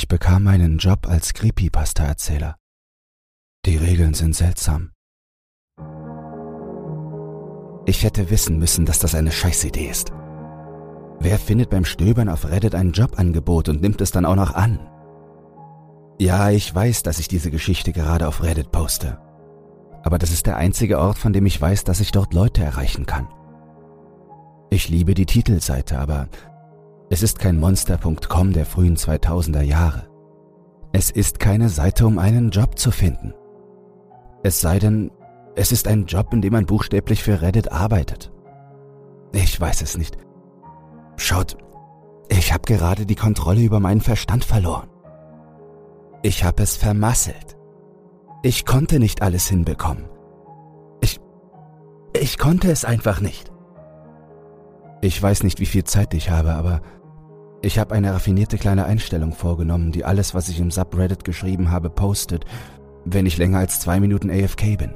Ich bekam meinen Job als Creepypasta-Erzähler. Die Regeln sind seltsam. Ich hätte wissen müssen, dass das eine Scheißidee ist. Wer findet beim Stöbern auf Reddit ein Jobangebot und nimmt es dann auch noch an? Ja, ich weiß, dass ich diese Geschichte gerade auf Reddit poste. Aber das ist der einzige Ort, von dem ich weiß, dass ich dort Leute erreichen kann. Ich liebe die Titelseite, aber es ist kein Monster.com der frühen 2000er Jahre. Es ist keine Seite, um einen Job zu finden. Es sei denn, es ist ein Job, in dem man buchstäblich für Reddit arbeitet. Ich weiß es nicht. Schaut, ich habe gerade die Kontrolle über meinen Verstand verloren. Ich habe es vermasselt. Ich konnte nicht alles hinbekommen. Ich... Ich konnte es einfach nicht. Ich weiß nicht, wie viel Zeit ich habe, aber ich habe eine raffinierte kleine Einstellung vorgenommen, die alles, was ich im Subreddit geschrieben habe, postet, wenn ich länger als zwei Minuten AFK bin.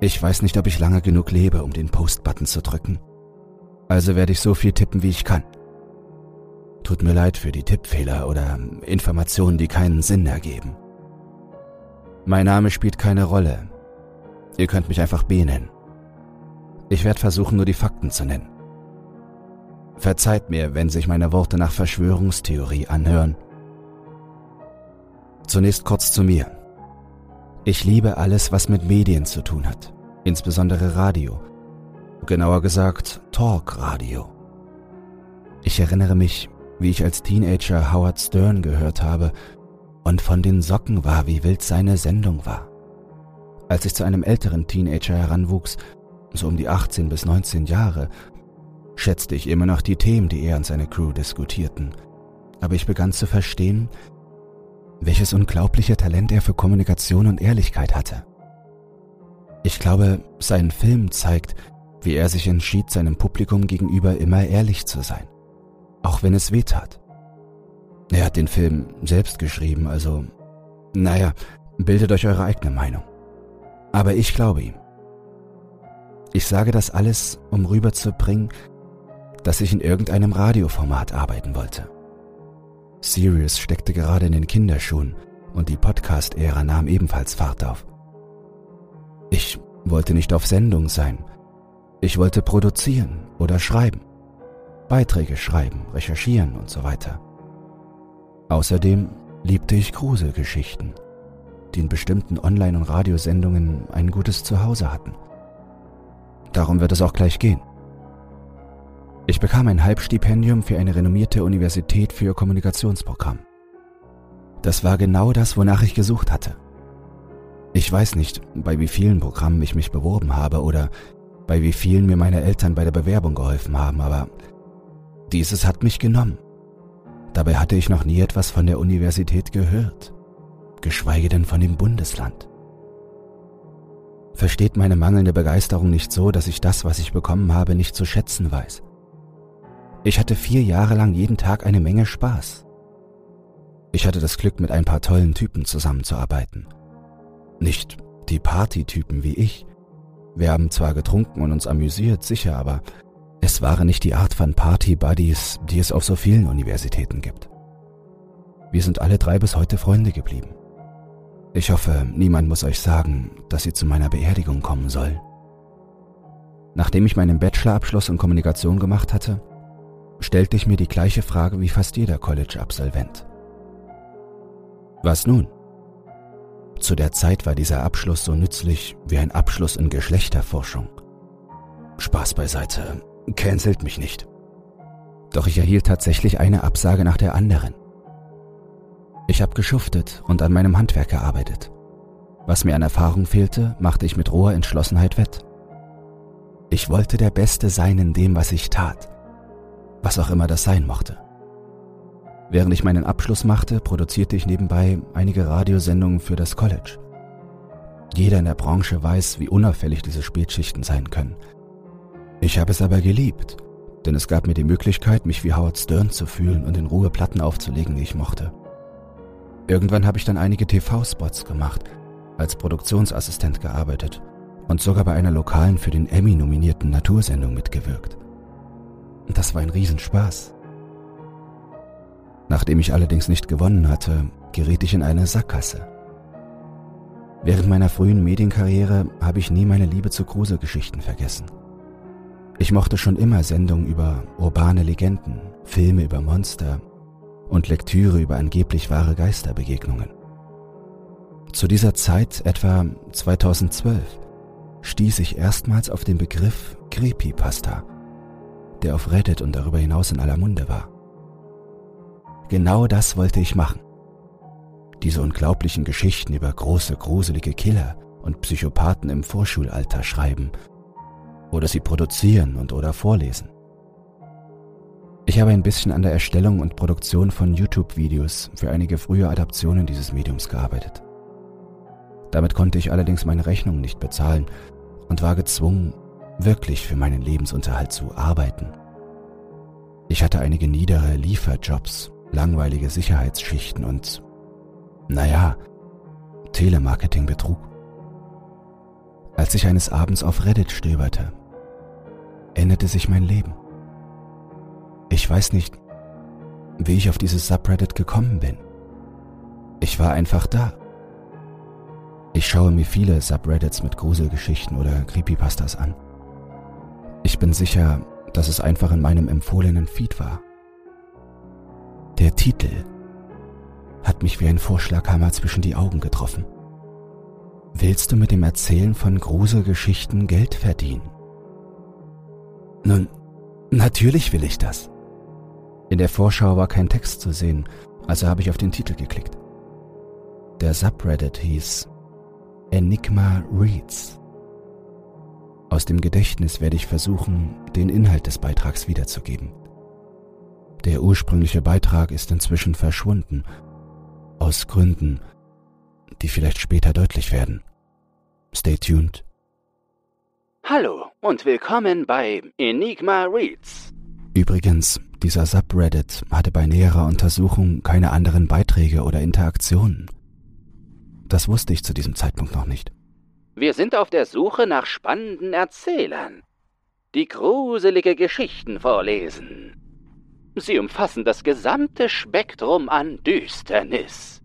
Ich weiß nicht, ob ich lange genug lebe, um den Post-Button zu drücken. Also werde ich so viel tippen, wie ich kann. Tut mir leid für die Tippfehler oder Informationen, die keinen Sinn ergeben. Mein Name spielt keine Rolle. Ihr könnt mich einfach B nennen. Ich werde versuchen, nur die Fakten zu nennen. Verzeiht mir, wenn sich meine Worte nach Verschwörungstheorie anhören. Zunächst kurz zu mir. Ich liebe alles, was mit Medien zu tun hat, insbesondere Radio. Genauer gesagt Talkradio. Ich erinnere mich, wie ich als Teenager Howard Stern gehört habe und von den Socken war, wie wild seine Sendung war. Als ich zu einem älteren Teenager heranwuchs, so um die 18 bis 19 Jahre, schätzte ich immer noch die Themen, die er und seine Crew diskutierten. Aber ich begann zu verstehen, welches unglaubliche Talent er für Kommunikation und Ehrlichkeit hatte. Ich glaube, sein Film zeigt, wie er sich entschied, seinem Publikum gegenüber immer ehrlich zu sein, auch wenn es weh tat. Er hat den Film selbst geschrieben, also, naja, bildet euch eure eigene Meinung. Aber ich glaube ihm. Ich sage das alles, um rüberzubringen, dass ich in irgendeinem Radioformat arbeiten wollte. Sirius steckte gerade in den Kinderschuhen und die Podcast-Ära nahm ebenfalls Fahrt auf. Ich wollte nicht auf Sendung sein. Ich wollte produzieren oder schreiben. Beiträge schreiben, recherchieren und so weiter. Außerdem liebte ich Gruselgeschichten, die in bestimmten Online- und Radiosendungen ein gutes Zuhause hatten. Darum wird es auch gleich gehen. Ich bekam ein Halbstipendium für eine renommierte Universität für Kommunikationsprogramm. Das war genau das, wonach ich gesucht hatte. Ich weiß nicht, bei wie vielen Programmen ich mich beworben habe oder bei wie vielen mir meine Eltern bei der Bewerbung geholfen haben, aber dieses hat mich genommen. Dabei hatte ich noch nie etwas von der Universität gehört, geschweige denn von dem Bundesland. Versteht meine mangelnde Begeisterung nicht so, dass ich das, was ich bekommen habe, nicht zu schätzen weiß. Ich hatte vier Jahre lang jeden Tag eine Menge Spaß. Ich hatte das Glück, mit ein paar tollen Typen zusammenzuarbeiten. Nicht die Partytypen wie ich. Wir haben zwar getrunken und uns amüsiert, sicher, aber es waren nicht die Art von Party-Buddies, die es auf so vielen Universitäten gibt. Wir sind alle drei bis heute Freunde geblieben. Ich hoffe, niemand muss euch sagen, dass sie zu meiner Beerdigung kommen sollen. Nachdem ich meinen Bachelorabschluss in Kommunikation gemacht hatte, stellte ich mir die gleiche Frage wie fast jeder College-Absolvent. Was nun? Zu der Zeit war dieser Abschluss so nützlich wie ein Abschluss in Geschlechterforschung. Spaß beiseite, cancelt mich nicht. Doch ich erhielt tatsächlich eine Absage nach der anderen. Ich habe geschuftet und an meinem Handwerk gearbeitet. Was mir an Erfahrung fehlte, machte ich mit roher Entschlossenheit wett. Ich wollte der Beste sein in dem, was ich tat was auch immer das sein mochte. Während ich meinen Abschluss machte, produzierte ich nebenbei einige Radiosendungen für das College. Jeder in der Branche weiß, wie unauffällig diese Spätschichten sein können. Ich habe es aber geliebt, denn es gab mir die Möglichkeit, mich wie Howard Stern zu fühlen und in Ruhe Platten aufzulegen, die ich mochte. Irgendwann habe ich dann einige TV-Spots gemacht, als Produktionsassistent gearbeitet und sogar bei einer lokalen für den Emmy nominierten Natursendung mitgewirkt. Das war ein Riesenspaß. Nachdem ich allerdings nicht gewonnen hatte, geriet ich in eine Sackgasse. Während meiner frühen Medienkarriere habe ich nie meine Liebe zu Gruselgeschichten vergessen. Ich mochte schon immer Sendungen über urbane Legenden, Filme über Monster und Lektüre über angeblich wahre Geisterbegegnungen. Zu dieser Zeit, etwa 2012, stieß ich erstmals auf den Begriff Creepypasta, der auf Reddit und darüber hinaus in aller Munde war. Genau das wollte ich machen. Diese unglaublichen Geschichten über große, gruselige Killer und Psychopathen im Vorschulalter schreiben oder sie produzieren und oder vorlesen. Ich habe ein bisschen an der Erstellung und Produktion von YouTube-Videos für einige frühe Adaptionen dieses Mediums gearbeitet. Damit konnte ich allerdings meine Rechnung nicht bezahlen und war gezwungen, wirklich für meinen Lebensunterhalt zu arbeiten. Ich hatte einige niedere Lieferjobs, langweilige Sicherheitsschichten und, naja, Telemarketing-Betrug. Als ich eines Abends auf Reddit stöberte, änderte sich mein Leben. Ich weiß nicht, wie ich auf dieses Subreddit gekommen bin. Ich war einfach da. Ich schaue mir viele Subreddits mit Gruselgeschichten oder Creepypastas an. Ich bin sicher, dass es einfach in meinem empfohlenen Feed war. Der Titel hat mich wie ein Vorschlaghammer zwischen die Augen getroffen. Willst du mit dem Erzählen von Gruselgeschichten Geld verdienen? Nun, natürlich will ich das. In der Vorschau war kein Text zu sehen, also habe ich auf den Titel geklickt. Der Subreddit hieß Enigma Reads. Aus dem Gedächtnis werde ich versuchen, den Inhalt des Beitrags wiederzugeben. Der ursprüngliche Beitrag ist inzwischen verschwunden, aus Gründen, die vielleicht später deutlich werden. Stay tuned. Hallo und willkommen bei Enigma Reads. Übrigens, dieser Subreddit hatte bei näherer Untersuchung keine anderen Beiträge oder Interaktionen. Das wusste ich zu diesem Zeitpunkt noch nicht. Wir sind auf der Suche nach spannenden Erzählern, die gruselige Geschichten vorlesen. Sie umfassen das gesamte Spektrum an Düsternis.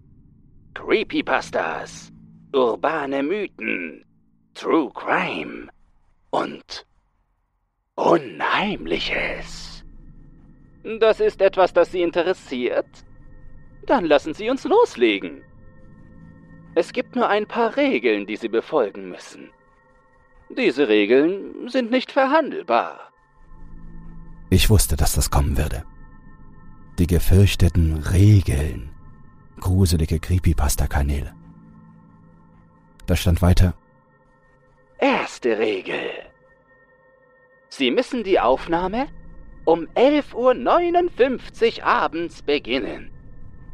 Creepypastas, urbane Mythen, True Crime und Unheimliches. Das ist etwas, das Sie interessiert? Dann lassen Sie uns loslegen. Es gibt nur ein paar Regeln, die Sie befolgen müssen. Diese Regeln sind nicht verhandelbar. Ich wusste, dass das kommen würde. Die gefürchteten Regeln. Gruselige Creepypasta-Kanäle. Da stand weiter. Erste Regel. Sie müssen die Aufnahme um 11.59 Uhr abends beginnen,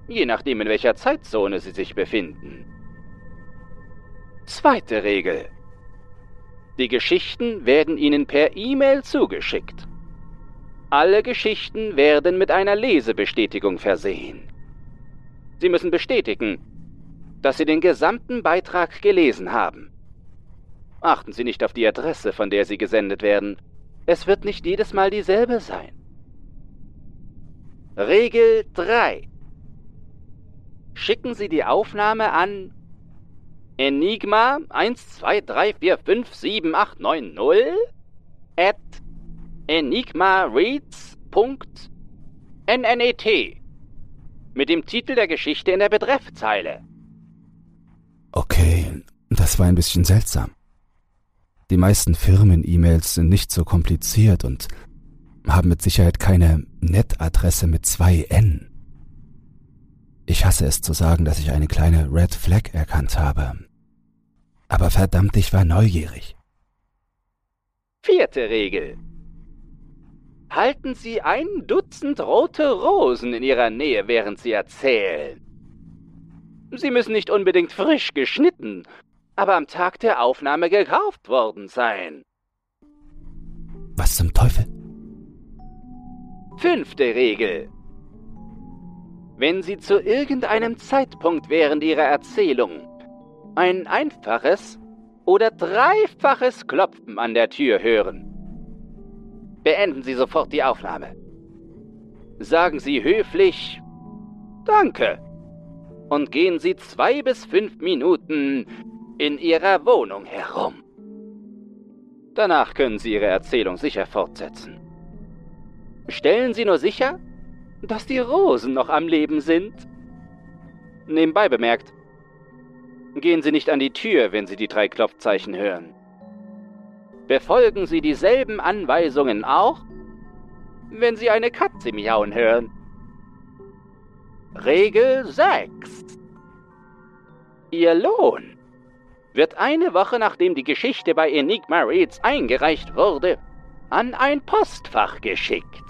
je nachdem in welcher Zeitzone Sie sich befinden. Zweite Regel. Die Geschichten werden Ihnen per E-Mail zugeschickt. Alle Geschichten werden mit einer Lesebestätigung versehen. Sie müssen bestätigen, dass Sie den gesamten Beitrag gelesen haben. Achten Sie nicht auf die Adresse, von der Sie gesendet werden. Es wird nicht jedes Mal dieselbe sein. Regel 3. Schicken Sie die Aufnahme an Enigma 123457890 at enigmareads.nnet mit dem Titel der Geschichte in der Betreffzeile. Okay, das war ein bisschen seltsam. Die meisten Firmen-E-Mails sind nicht so kompliziert und haben mit Sicherheit keine Netadresse mit zwei N. Ich hasse es zu sagen, dass ich eine kleine Red Flag erkannt habe. Aber verdammt, ich war neugierig. Vierte Regel. Halten Sie ein Dutzend rote Rosen in Ihrer Nähe, während Sie erzählen. Sie müssen nicht unbedingt frisch geschnitten aber am Tag der Aufnahme gekauft worden sein. Was zum Teufel? Fünfte Regel. Wenn Sie zu irgendeinem Zeitpunkt während Ihrer Erzählung ein einfaches oder dreifaches Klopfen an der Tür hören, beenden Sie sofort die Aufnahme. Sagen Sie höflich Danke. Und gehen Sie zwei bis fünf Minuten in Ihrer Wohnung herum. Danach können Sie Ihre Erzählung sicher fortsetzen. Stellen Sie nur sicher, dass die Rosen noch am Leben sind. Nebenbei bemerkt, gehen Sie nicht an die Tür, wenn Sie die drei Klopfzeichen hören. Befolgen Sie dieselben Anweisungen auch, wenn Sie eine Katze miauen hören. Regel 6. Ihr Lohn wird eine Woche nachdem die Geschichte bei Enigma Reads eingereicht wurde, an ein Postfach geschickt.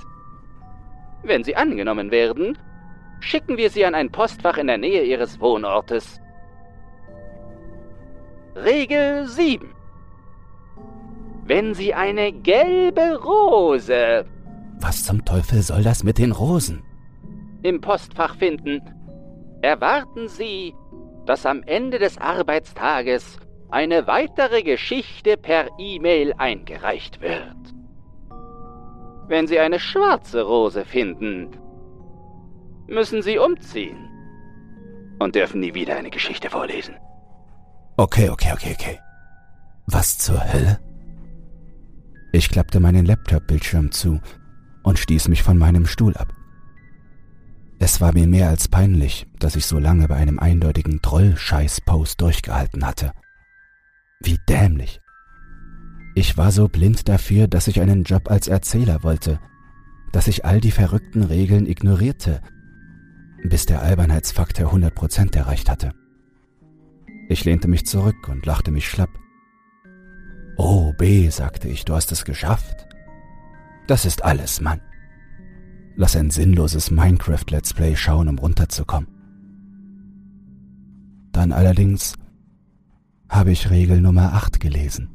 Wenn Sie angenommen werden, schicken wir Sie an ein Postfach in der Nähe Ihres Wohnortes. Regel 7. Wenn Sie eine gelbe Rose. Was zum Teufel soll das mit den Rosen? Im Postfach finden, erwarten Sie, dass am Ende des Arbeitstages eine weitere Geschichte per E-Mail eingereicht wird. Wenn Sie eine schwarze Rose finden, müssen Sie umziehen und dürfen nie wieder eine Geschichte vorlesen. Okay, okay, okay, okay. Was zur Hölle? Ich klappte meinen Laptop-Bildschirm zu und stieß mich von meinem Stuhl ab. Es war mir mehr als peinlich, dass ich so lange bei einem eindeutigen Troll-Scheiß-Post durchgehalten hatte. Wie dämlich. Ich war so blind dafür, dass ich einen Job als Erzähler wollte, dass ich all die verrückten Regeln ignorierte, bis der Albernheitsfaktor 100% erreicht hatte. Ich lehnte mich zurück und lachte mich schlapp. Oh, B, sagte ich, du hast es geschafft. Das ist alles, Mann. Lass ein sinnloses Minecraft-Let's Play schauen, um runterzukommen. Dann allerdings habe ich Regel Nummer 8 gelesen.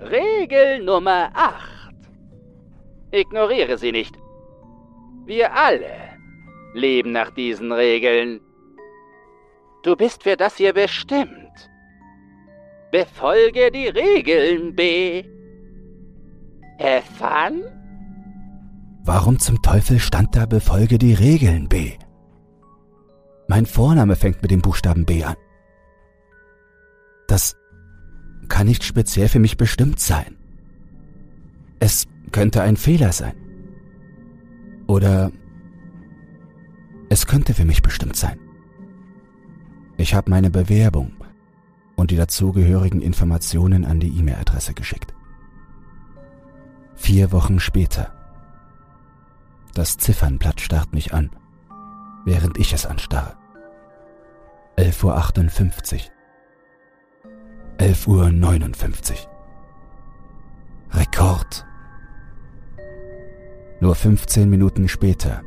Regel Nummer 8. Ignoriere sie nicht. Wir alle leben nach diesen Regeln. Du bist für das hier bestimmt. Befolge die Regeln, B. Evan? Warum zum Teufel stand da Befolge die Regeln, B? Mein Vorname fängt mit dem Buchstaben B an. Das kann nicht speziell für mich bestimmt sein. Es könnte ein Fehler sein. Oder es könnte für mich bestimmt sein. Ich habe meine Bewerbung und die dazugehörigen Informationen an die E-Mail-Adresse geschickt. Vier Wochen später. Das Ziffernblatt starrt mich an, während ich es anstarre. 11.58 Uhr. 11.59 Uhr. Rekord. Nur 15 Minuten später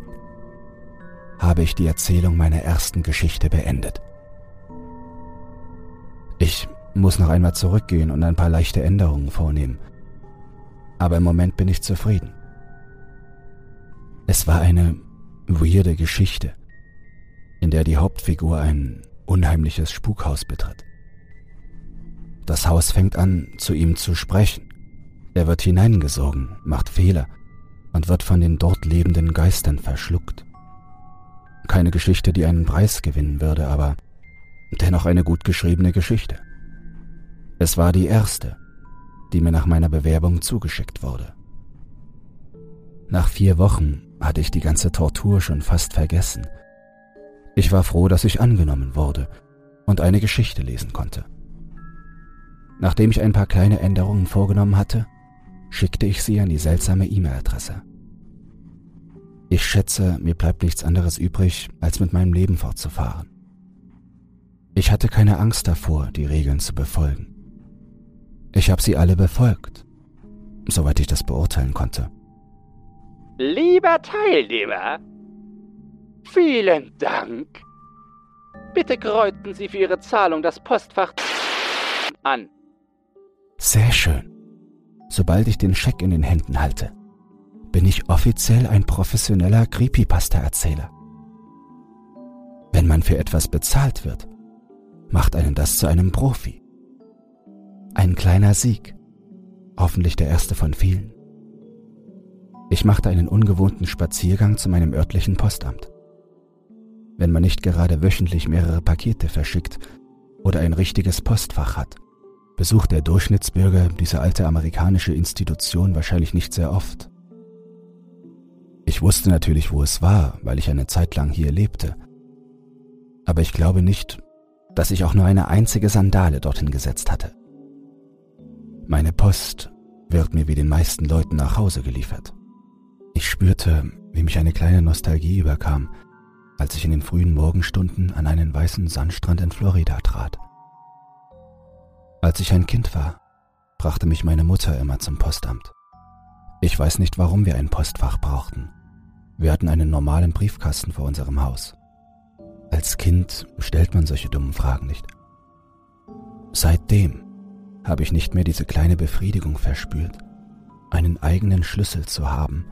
habe ich die Erzählung meiner ersten Geschichte beendet. Ich muss noch einmal zurückgehen und ein paar leichte Änderungen vornehmen. Aber im Moment bin ich zufrieden. Es war eine weirde Geschichte, in der die Hauptfigur ein unheimliches Spukhaus betritt. Das Haus fängt an, zu ihm zu sprechen. Er wird hineingesogen, macht Fehler und wird von den dort lebenden Geistern verschluckt. Keine Geschichte, die einen Preis gewinnen würde, aber dennoch eine gut geschriebene Geschichte. Es war die erste, die mir nach meiner Bewerbung zugeschickt wurde. Nach vier Wochen hatte ich die ganze Tortur schon fast vergessen. Ich war froh, dass ich angenommen wurde und eine Geschichte lesen konnte. Nachdem ich ein paar kleine Änderungen vorgenommen hatte, schickte ich sie an die seltsame E-Mail-Adresse. Ich schätze, mir bleibt nichts anderes übrig, als mit meinem Leben fortzufahren. Ich hatte keine Angst davor, die Regeln zu befolgen. Ich habe sie alle befolgt, soweit ich das beurteilen konnte. Lieber Teilnehmer, vielen Dank. Bitte kreuten Sie für Ihre Zahlung das Postfach an. Sehr schön. Sobald ich den Scheck in den Händen halte, bin ich offiziell ein professioneller Creepypasta-Erzähler. Wenn man für etwas bezahlt wird, macht einen das zu einem Profi. Ein kleiner Sieg, hoffentlich der erste von vielen. Ich machte einen ungewohnten Spaziergang zu meinem örtlichen Postamt. wenn man nicht gerade wöchentlich mehrere Pakete verschickt oder ein richtiges Postfach hat, besucht der Durchschnittsbürger diese alte amerikanische Institution wahrscheinlich nicht sehr oft. Ich wusste natürlich, wo es war, weil ich eine Zeit lang hier lebte. Aber ich glaube nicht, dass ich auch nur eine einzige Sandale dorthin gesetzt hatte. Meine Post wird mir wie den meisten Leuten nach Hause geliefert. Ich spürte, wie mich eine kleine Nostalgie überkam, als ich in den frühen Morgenstunden an einen weißen Sandstrand in Florida trat. Als ich ein Kind war, brachte mich meine Mutter immer zum Postamt. Ich weiß nicht, warum wir ein Postfach brauchten. Wir hatten einen normalen Briefkasten vor unserem Haus. Als Kind stellt man solche dummen Fragen nicht. Seitdem habe ich nicht mehr diese kleine Befriedigung verspürt, einen eigenen Schlüssel zu haben,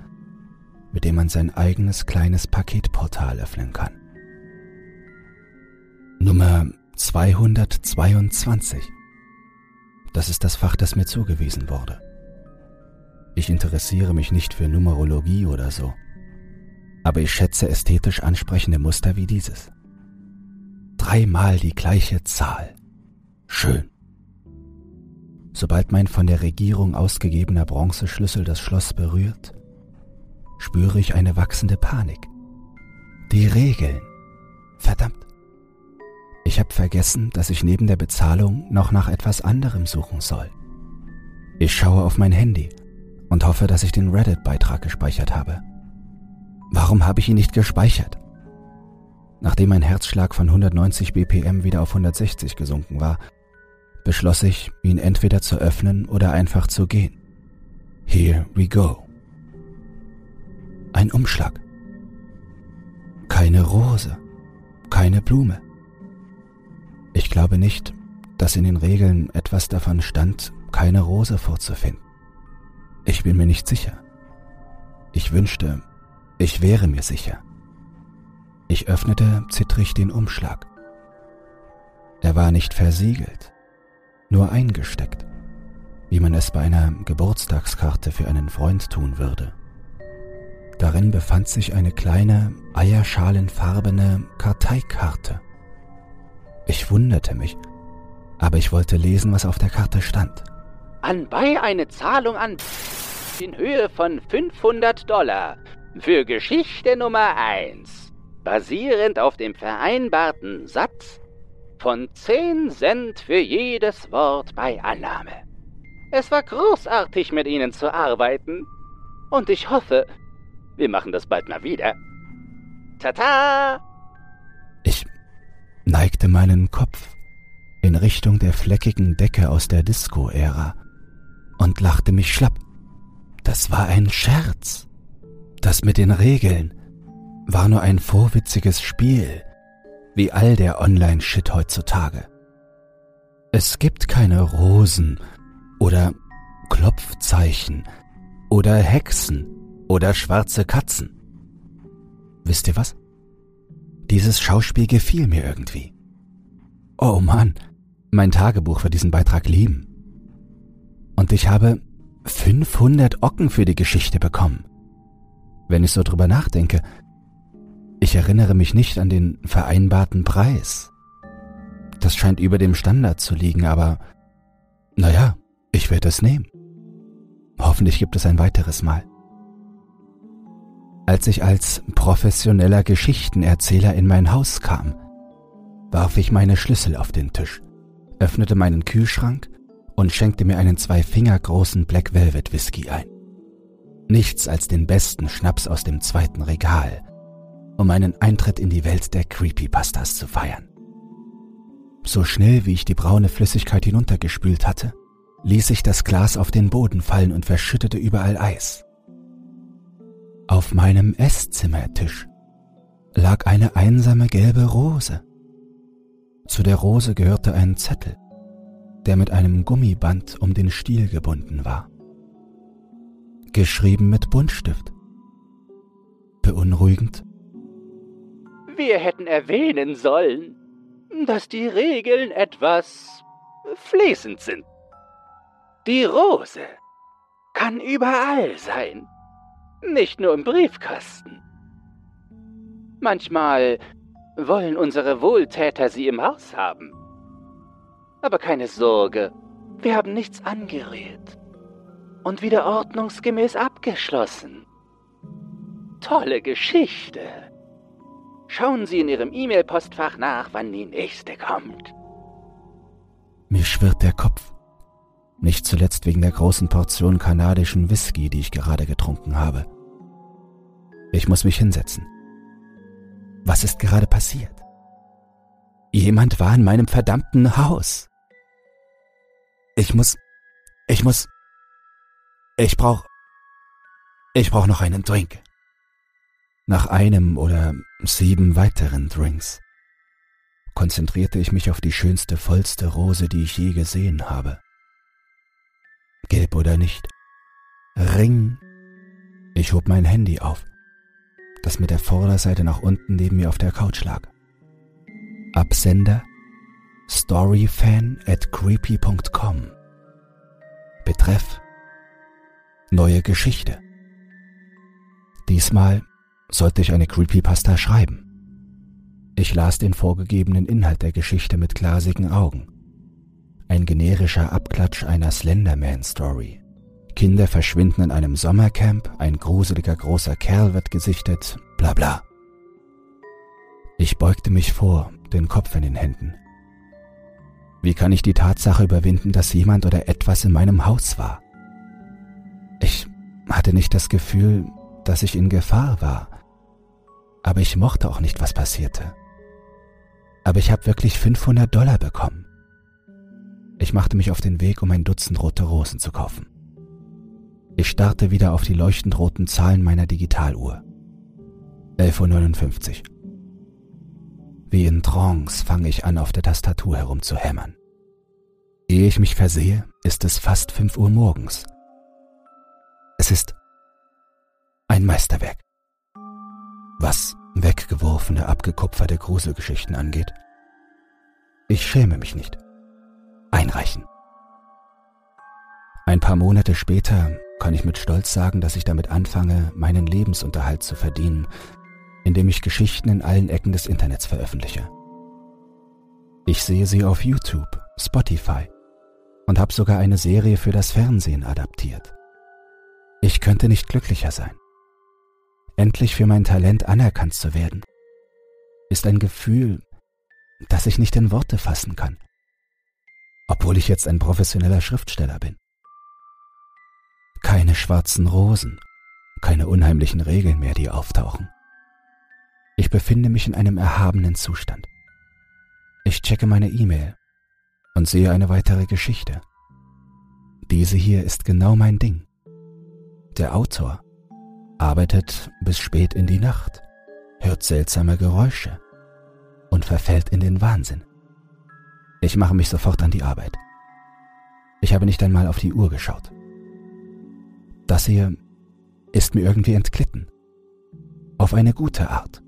mit dem man sein eigenes kleines Paketportal öffnen kann. Nummer 222. Das ist das Fach, das mir zugewiesen wurde. Ich interessiere mich nicht für Numerologie oder so, aber ich schätze ästhetisch ansprechende Muster wie dieses. Dreimal die gleiche Zahl. Schön. Sobald mein von der Regierung ausgegebener Bronzeschlüssel das Schloss berührt, spüre ich eine wachsende Panik. Die Regeln. Verdammt. Ich habe vergessen, dass ich neben der Bezahlung noch nach etwas anderem suchen soll. Ich schaue auf mein Handy und hoffe, dass ich den Reddit-Beitrag gespeichert habe. Warum habe ich ihn nicht gespeichert? Nachdem mein Herzschlag von 190 BPM wieder auf 160 gesunken war, beschloss ich, ihn entweder zu öffnen oder einfach zu gehen. Here we go. Ein Umschlag. Keine Rose, keine Blume. Ich glaube nicht, dass in den Regeln etwas davon stand, keine Rose vorzufinden. Ich bin mir nicht sicher. Ich wünschte, ich wäre mir sicher. Ich öffnete zittrig den Umschlag. Er war nicht versiegelt, nur eingesteckt, wie man es bei einer Geburtstagskarte für einen Freund tun würde. Darin befand sich eine kleine, eierschalenfarbene Karteikarte. Ich wunderte mich, aber ich wollte lesen, was auf der Karte stand. Anbei eine Zahlung an in Höhe von 500 Dollar für Geschichte Nummer 1, basierend auf dem vereinbarten Satz von 10 Cent für jedes Wort bei Annahme. Es war großartig, mit Ihnen zu arbeiten. Und ich hoffe, wir machen das bald mal wieder. Tata! Neigte meinen Kopf in Richtung der fleckigen Decke aus der Disco-Ära und lachte mich schlapp. Das war ein Scherz. Das mit den Regeln war nur ein vorwitziges Spiel, wie all der Online-Shit heutzutage. Es gibt keine Rosen oder Klopfzeichen oder Hexen oder schwarze Katzen. Wisst ihr was? Dieses Schauspiel gefiel mir irgendwie. Oh Mann, mein Tagebuch wird diesen Beitrag lieben. Und ich habe 500 Ocken für die Geschichte bekommen. Wenn ich so drüber nachdenke, ich erinnere mich nicht an den vereinbarten Preis. Das scheint über dem Standard zu liegen, aber naja, ich werde es nehmen. Hoffentlich gibt es ein weiteres Mal. Als ich als professioneller Geschichtenerzähler in mein Haus kam, warf ich meine Schlüssel auf den Tisch, öffnete meinen Kühlschrank und schenkte mir einen zwei Finger großen Black Velvet Whisky ein. Nichts als den besten Schnaps aus dem zweiten Regal, um meinen Eintritt in die Welt der Creepypastas zu feiern. So schnell wie ich die braune Flüssigkeit hinuntergespült hatte, ließ ich das Glas auf den Boden fallen und verschüttete überall Eis. Auf meinem Esszimmertisch lag eine einsame gelbe Rose. Zu der Rose gehörte ein Zettel, der mit einem Gummiband um den Stiel gebunden war. Geschrieben mit Buntstift. Beunruhigend. Wir hätten erwähnen sollen, dass die Regeln etwas fließend sind. Die Rose kann überall sein, nicht nur im Briefkasten. Manchmal wollen unsere Wohltäter sie im Haus haben. Aber keine Sorge, wir haben nichts angerührt und wieder ordnungsgemäß abgeschlossen. Tolle Geschichte. Schauen Sie in Ihrem E-Mail-Postfach nach, wann die nächste kommt. Mir schwirrt der Kopf. Nicht zuletzt wegen der großen Portion kanadischen Whisky, die ich gerade getrunken habe. Ich muss mich hinsetzen. Was ist gerade passiert? Jemand war in meinem verdammten Haus. Ich muss, ich muss, ich brauch, ich brauch noch einen Drink. Nach einem oder sieben weiteren Drinks konzentrierte ich mich auf die schönste, vollste Rose, die ich je gesehen habe. Gelb oder nicht. Ring. Ich hob mein Handy auf, das mit der Vorderseite nach unten neben mir auf der Couch lag. Absender storyfan at creepy.com. Betreff Neue Geschichte. Diesmal sollte ich eine Creepypasta schreiben. Ich las den vorgegebenen Inhalt der Geschichte mit glasigen Augen. Ein generischer Abklatsch einer Slenderman-Story. Kinder verschwinden in einem Sommercamp, ein gruseliger großer Kerl wird gesichtet, bla bla. Ich beugte mich vor, den Kopf in den Händen. Wie kann ich die Tatsache überwinden, dass jemand oder etwas in meinem Haus war? Ich hatte nicht das Gefühl, dass ich in Gefahr war, aber ich mochte auch nicht, was passierte. Aber ich habe wirklich 500 Dollar bekommen. Ich machte mich auf den Weg, um ein Dutzend rote Rosen zu kaufen. Ich starrte wieder auf die leuchtend roten Zahlen meiner Digitaluhr. 11.59 Uhr. Wie in Trance fange ich an, auf der Tastatur herumzuhämmern. Ehe ich mich versehe, ist es fast 5 Uhr morgens. Es ist ein Meisterwerk. Was weggeworfene, abgekupferte Gruselgeschichten angeht. Ich schäme mich nicht. Einreichen. Ein paar Monate später kann ich mit Stolz sagen, dass ich damit anfange, meinen Lebensunterhalt zu verdienen, indem ich Geschichten in allen Ecken des Internets veröffentliche. Ich sehe sie auf YouTube, Spotify und habe sogar eine Serie für das Fernsehen adaptiert. Ich könnte nicht glücklicher sein. Endlich für mein Talent anerkannt zu werden, ist ein Gefühl, das ich nicht in Worte fassen kann, obwohl ich jetzt ein professioneller Schriftsteller bin. Keine schwarzen Rosen, keine unheimlichen Regeln mehr, die auftauchen. Ich befinde mich in einem erhabenen Zustand. Ich checke meine E-Mail und sehe eine weitere Geschichte. Diese hier ist genau mein Ding. Der Autor arbeitet bis spät in die Nacht, hört seltsame Geräusche und verfällt in den Wahnsinn. Ich mache mich sofort an die Arbeit. Ich habe nicht einmal auf die Uhr geschaut. Das hier ist mir irgendwie entglitten. Auf eine gute Art.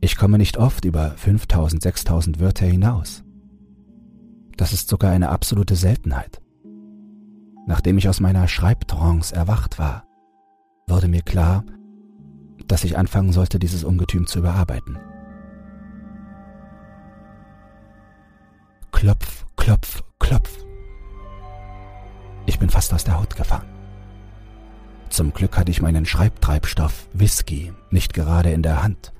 Ich komme nicht oft über 5000, 6000 Wörter hinaus. Das ist sogar eine absolute Seltenheit. Nachdem ich aus meiner Schreibtrance erwacht war, wurde mir klar, dass ich anfangen sollte, dieses Ungetüm zu überarbeiten. Klopf, klopf, klopf. Ich bin fast aus der Haut gefahren. Zum Glück hatte ich meinen Schreibtreibstoff Whisky nicht gerade in der Hand,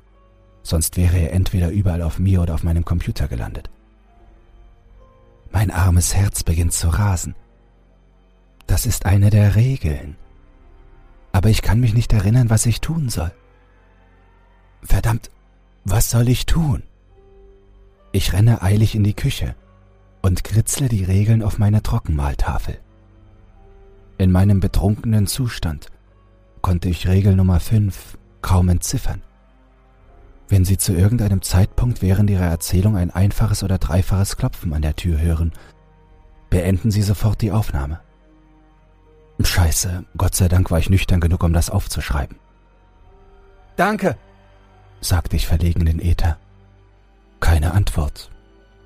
sonst wäre er entweder überall auf mir oder auf meinem Computer gelandet. Mein armes Herz beginnt zu rasen. Das ist eine der Regeln, aber ich kann mich nicht erinnern, was ich tun soll. Verdammt, was soll ich tun? Ich renne eilig in die Küche und kritzle die Regeln auf meine Trockenmaltafel. In meinem betrunkenen Zustand konnte ich Regel Nummer 5 kaum entziffern. Wenn Sie zu irgendeinem Zeitpunkt während Ihrer Erzählung ein einfaches oder dreifaches Klopfen an der Tür hören, beenden Sie sofort die Aufnahme. Scheiße, Gott sei Dank war ich nüchtern genug, um das aufzuschreiben. Danke, sagte ich verlegen in den Äther. Keine Antwort.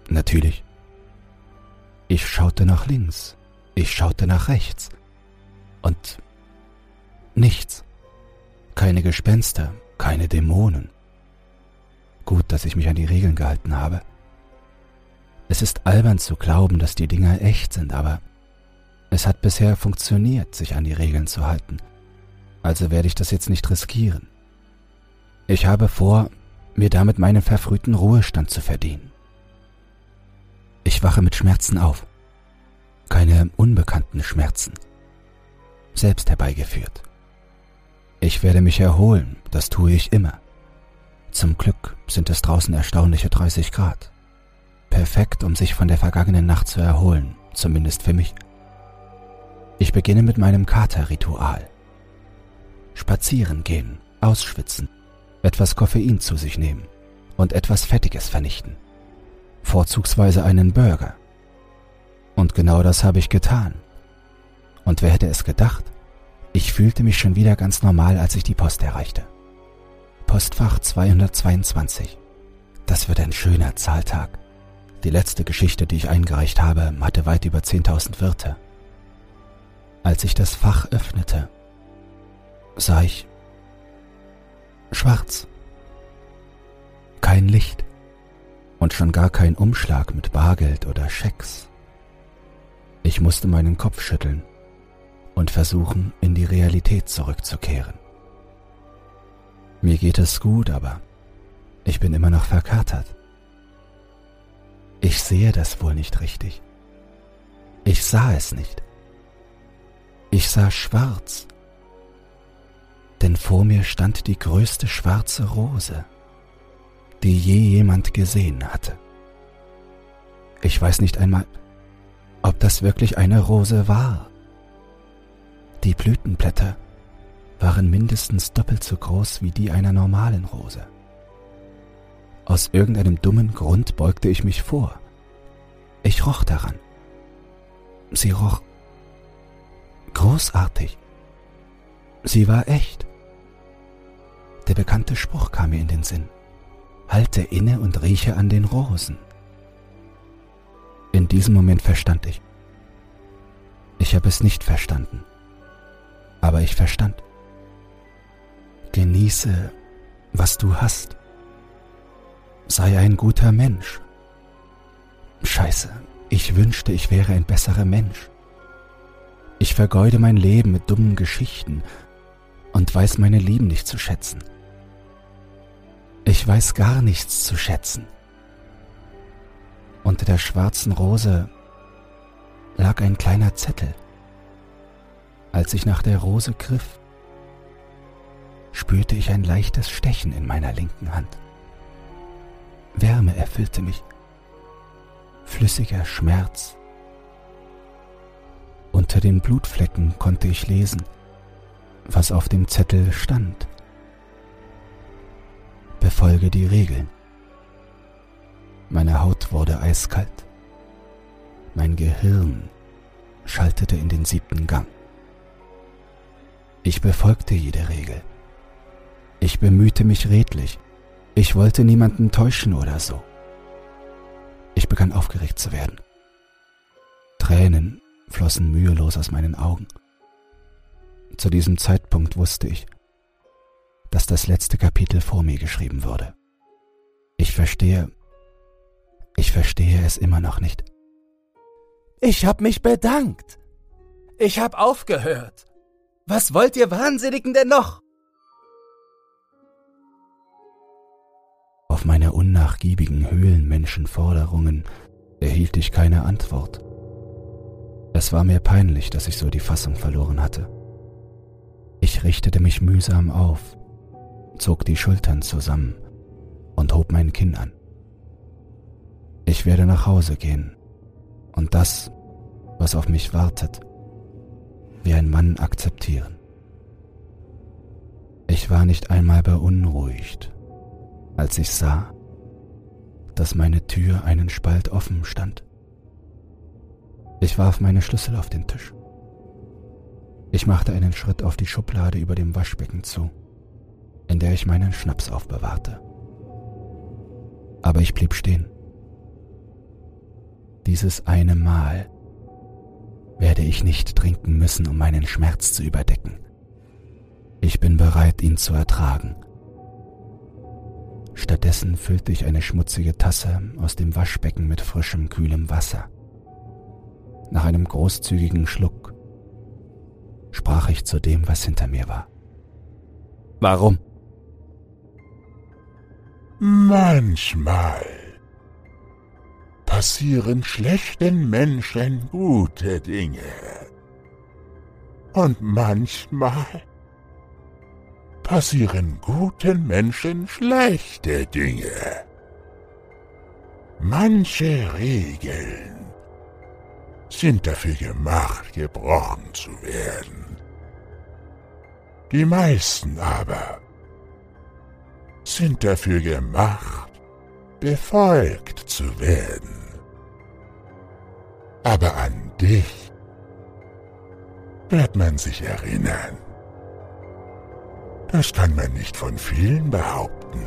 Natürlich. Ich schaute nach links, ich schaute nach rechts. Und nichts. Keine Gespenster, keine Dämonen. Gut, dass ich mich an die Regeln gehalten habe. Es ist albern zu glauben, dass die Dinger echt sind, aber es hat bisher funktioniert, sich an die Regeln zu halten. Also werde ich das jetzt nicht riskieren. Ich habe vor, mir damit meinen verfrühten Ruhestand zu verdienen. Ich wache mit Schmerzen auf. Keine unbekannten Schmerzen. Selbst herbeigeführt. Ich werde mich erholen, das tue ich immer. Zum Glück sind es draußen erstaunliche 30 Grad. Perfekt, um sich von der vergangenen Nacht zu erholen, zumindest für mich. Ich beginne mit meinem Katerritual. Spazieren gehen, ausschwitzen, etwas Koffein zu sich nehmen und etwas Fettiges vernichten. Vorzugsweise einen Burger. Und genau das habe ich getan. Und wer hätte es gedacht? Ich fühlte mich schon wieder ganz normal, als ich die Post erreichte. Postfach 222. Das wird ein schöner Zahltag. Die letzte Geschichte, die ich eingereicht habe, hatte weit über 10.000 Wörter. Als ich das Fach öffnete, sah ich schwarz. Kein Licht und schon gar kein Umschlag mit Bargeld oder Schecks. Ich musste meinen Kopf schütteln und versuchen, in die Realität zurückzukehren. Mir geht es gut, aber ich bin immer noch verkatert. Ich sehe das wohl nicht richtig. Ich sah es nicht. Ich sah schwarz, denn vor mir stand die größte schwarze Rose, die je jemand gesehen hatte. Ich weiß nicht einmal, ob das wirklich eine Rose war. Die Blütenblätter waren mindestens doppelt so groß wie die einer normalen Rose. Aus irgendeinem dummen Grund beugte ich mich vor. Ich roch daran. Sie roch großartig. Sie war echt. Der bekannte Spruch kam mir in den Sinn. Halte inne und rieche an den Rosen. In diesem Moment verstand ich. Ich habe es nicht verstanden aber ich verstand. Genieße, was du hast. Sei ein guter Mensch. Scheiße, ich wünschte, ich wäre ein besserer Mensch. Ich vergeude mein Leben mit dummen Geschichten und weiß meine Lieben nicht zu schätzen. Ich weiß gar nichts zu schätzen. Unter der schwarzen Rose lag ein kleiner Zettel. Als ich nach der Rose griff, spürte ich ein leichtes Stechen in meiner linken Hand. Wärme erfüllte mich, flüssiger Schmerz. Unter den Blutflecken konnte ich lesen, was auf dem Zettel stand. Befolge die Regeln. Meine Haut wurde eiskalt. Mein Gehirn schaltete in den siebten Gang. Ich befolgte jede Regel. Ich bemühte mich redlich. Ich wollte niemanden täuschen oder so. Ich begann aufgeregt zu werden. Tränen flossen mühelos aus meinen Augen. Zu diesem Zeitpunkt wusste ich, dass das letzte Kapitel vor mir geschrieben wurde. Ich verstehe, ich verstehe es immer noch nicht. Ich hab mich bedankt. Ich hab aufgehört. Was wollt ihr Wahnsinnigen denn noch? Auf meine unnachgiebigen Höhlenmenschenforderungen erhielt ich keine Antwort. Es war mir peinlich, dass ich so die Fassung verloren hatte. Ich richtete mich mühsam auf, zog die Schultern zusammen und hob mein Kinn an. Ich werde nach Hause gehen und das, was auf mich wartet, wie ein Mann akzeptieren. Ich war nicht einmal beunruhigt, als ich sah, dass meine Tür einen Spalt offen stand. Ich warf meine Schlüssel auf den Tisch. Ich machte einen Schritt auf die Schublade über dem Waschbecken zu, in der ich meinen Schnaps aufbewahrte. Aber ich blieb stehen. Dieses eine Mal werde ich nicht trinken müssen, um meinen Schmerz zu überdecken. Ich bin bereit, ihn zu ertragen. Stattdessen füllte ich eine schmutzige Tasse aus dem Waschbecken mit frischem, kühlem Wasser. Nach einem großzügigen Schluck sprach ich zu dem, was hinter mir war. Warum? Manchmal passieren schlechten Menschen gute Dinge. Und manchmal passieren guten Menschen schlechte Dinge. Manche Regeln sind dafür gemacht, gebrochen zu werden. Die meisten aber sind dafür gemacht, befolgt zu werden. Aber an dich wird man sich erinnern. Das kann man nicht von vielen behaupten.